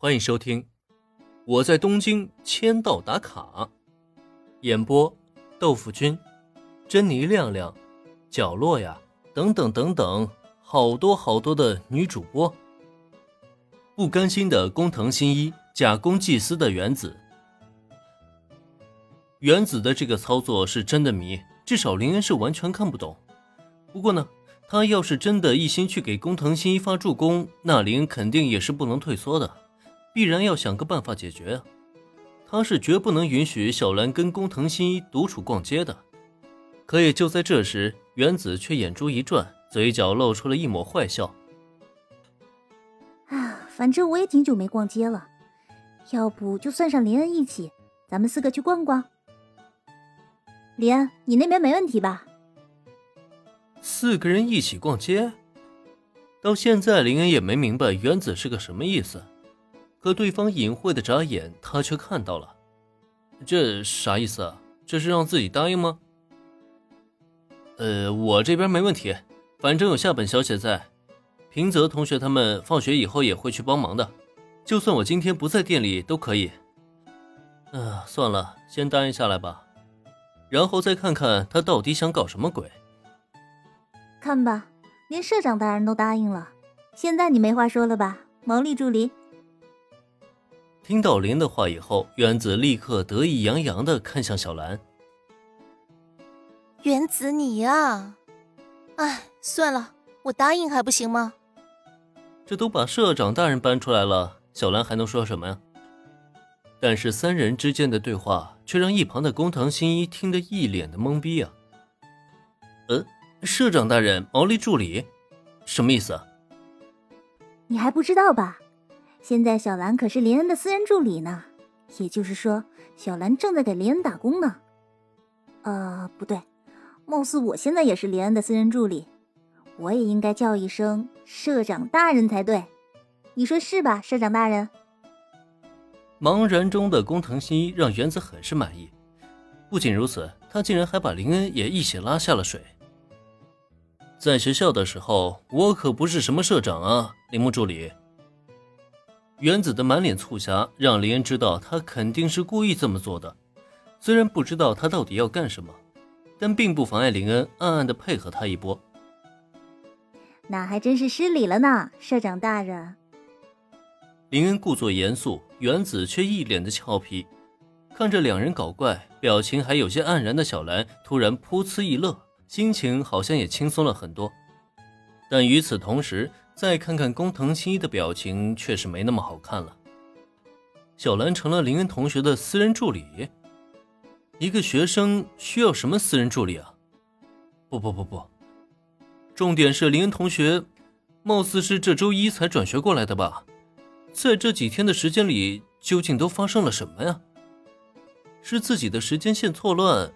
欢迎收听《我在东京签到打卡》，演播：豆腐君、珍妮亮亮、角落呀，等等等等，好多好多的女主播。不甘心的工藤新一假公济私的原子，原子的这个操作是真的迷，至少林恩是完全看不懂。不过呢，他要是真的一心去给工藤新一发助攻，那林恩肯定也是不能退缩的。必然要想个办法解决啊！他是绝不能允许小兰跟工藤新一独处逛街的。可也就在这时，原子却眼珠一转，嘴角露出了一抹坏笑。啊，反正我也挺久没逛街了，要不就算上林恩一起，咱们四个去逛逛。林恩，你那边没问题吧？四个人一起逛街？到现在，林恩也没明白原子是个什么意思。可对方隐晦的眨眼，他却看到了。这啥意思啊？这是让自己答应吗？呃，我这边没问题，反正有夏本小姐在，平泽同学他们放学以后也会去帮忙的，就算我今天不在店里都可以。啊，算了，先答应下来吧，然后再看看他到底想搞什么鬼。看吧，连社长大人都答应了，现在你没话说了吧，毛利助理？听到林的话以后，原子立刻得意洋洋的看向小兰。原子你呀，哎，算了，我答应还不行吗？这都把社长大人搬出来了，小兰还能说什么呀？但是三人之间的对话却让一旁的工藤新一听得一脸的懵逼啊！呃，社长大人，毛利助理，什么意思？你还不知道吧？现在小兰可是林恩的私人助理呢，也就是说，小兰正在给林恩打工呢。呃，不对，貌似我现在也是林恩的私人助理，我也应该叫一声社长大人才对。你说是吧，社长大人？茫然中的工藤新一让原子很是满意。不仅如此，他竟然还把林恩也一起拉下了水。在学校的时候，我可不是什么社长啊，铃木助理。原子的满脸促狭，让林恩知道他肯定是故意这么做的。虽然不知道他到底要干什么，但并不妨碍林恩暗暗的配合他一波。那还真是失礼了呢，社长大人。林恩故作严肃，原子却一脸的俏皮。看着两人搞怪，表情还有些黯然的小兰突然噗呲一乐，心情好像也轻松了很多。但与此同时，再看看工藤新一的表情，确实没那么好看了。小兰成了林恩同学的私人助理，一个学生需要什么私人助理啊？不不不不，重点是林恩同学，貌似是这周一才转学过来的吧？在这几天的时间里，究竟都发生了什么呀？是自己的时间线错乱？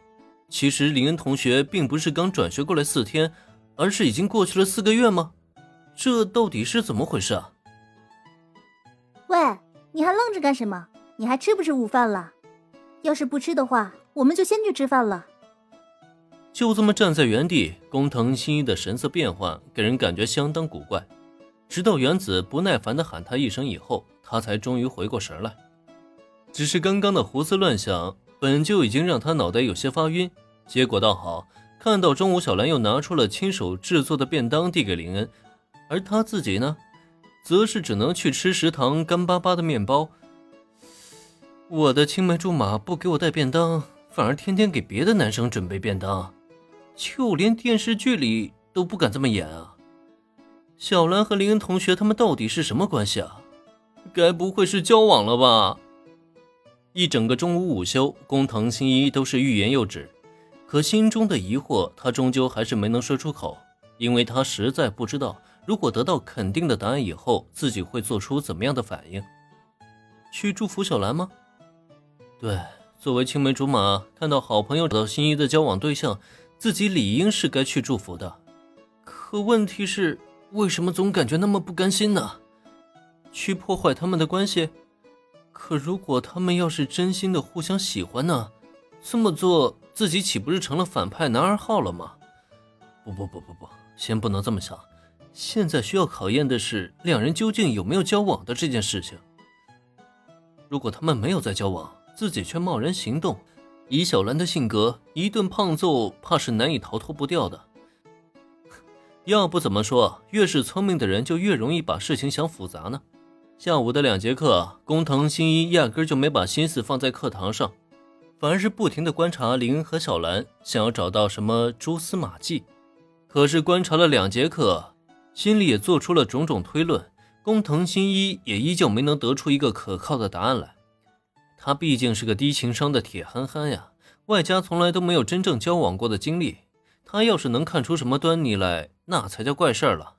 其实林恩同学并不是刚转学过来四天，而是已经过去了四个月吗？这到底是怎么回事啊？喂，你还愣着干什么？你还吃不吃午饭了？要是不吃的话，我们就先去吃饭了。就这么站在原地，工藤新一的神色变换，给人感觉相当古怪。直到原子不耐烦的喊他一声以后，他才终于回过神来。只是刚刚的胡思乱想，本就已经让他脑袋有些发晕，结果倒好，看到中午小兰又拿出了亲手制作的便当递给林恩。而他自己呢，则是只能去吃食堂干巴巴的面包。我的青梅竹马不给我带便当，反而天天给别的男生准备便当，就连电视剧里都不敢这么演啊！小兰和林恩同学他们到底是什么关系啊？该不会是交往了吧？一整个中午午休，工藤新一都是欲言又止，可心中的疑惑他终究还是没能说出口，因为他实在不知道。如果得到肯定的答案以后，自己会做出怎么样的反应？去祝福小兰吗？对，作为青梅竹马，看到好朋友找到心仪的交往对象，自己理应是该去祝福的。可问题是，为什么总感觉那么不甘心呢？去破坏他们的关系？可如果他们要是真心的互相喜欢呢？这么做，自己岂不是成了反派男二号了吗？不不不不不，先不能这么想。现在需要考验的是两人究竟有没有交往的这件事情。如果他们没有在交往，自己却贸然行动，以小兰的性格，一顿胖揍怕是难以逃脱不掉的。要不怎么说，越是聪明的人就越容易把事情想复杂呢？下午的两节课，工藤新一压根就没把心思放在课堂上，反而是不停的观察林和小兰，想要找到什么蛛丝马迹。可是观察了两节课，心里也做出了种种推论，工藤新一也依旧没能得出一个可靠的答案来。他毕竟是个低情商的铁憨憨呀，外加从来都没有真正交往过的经历，他要是能看出什么端倪来，那才叫怪事儿了。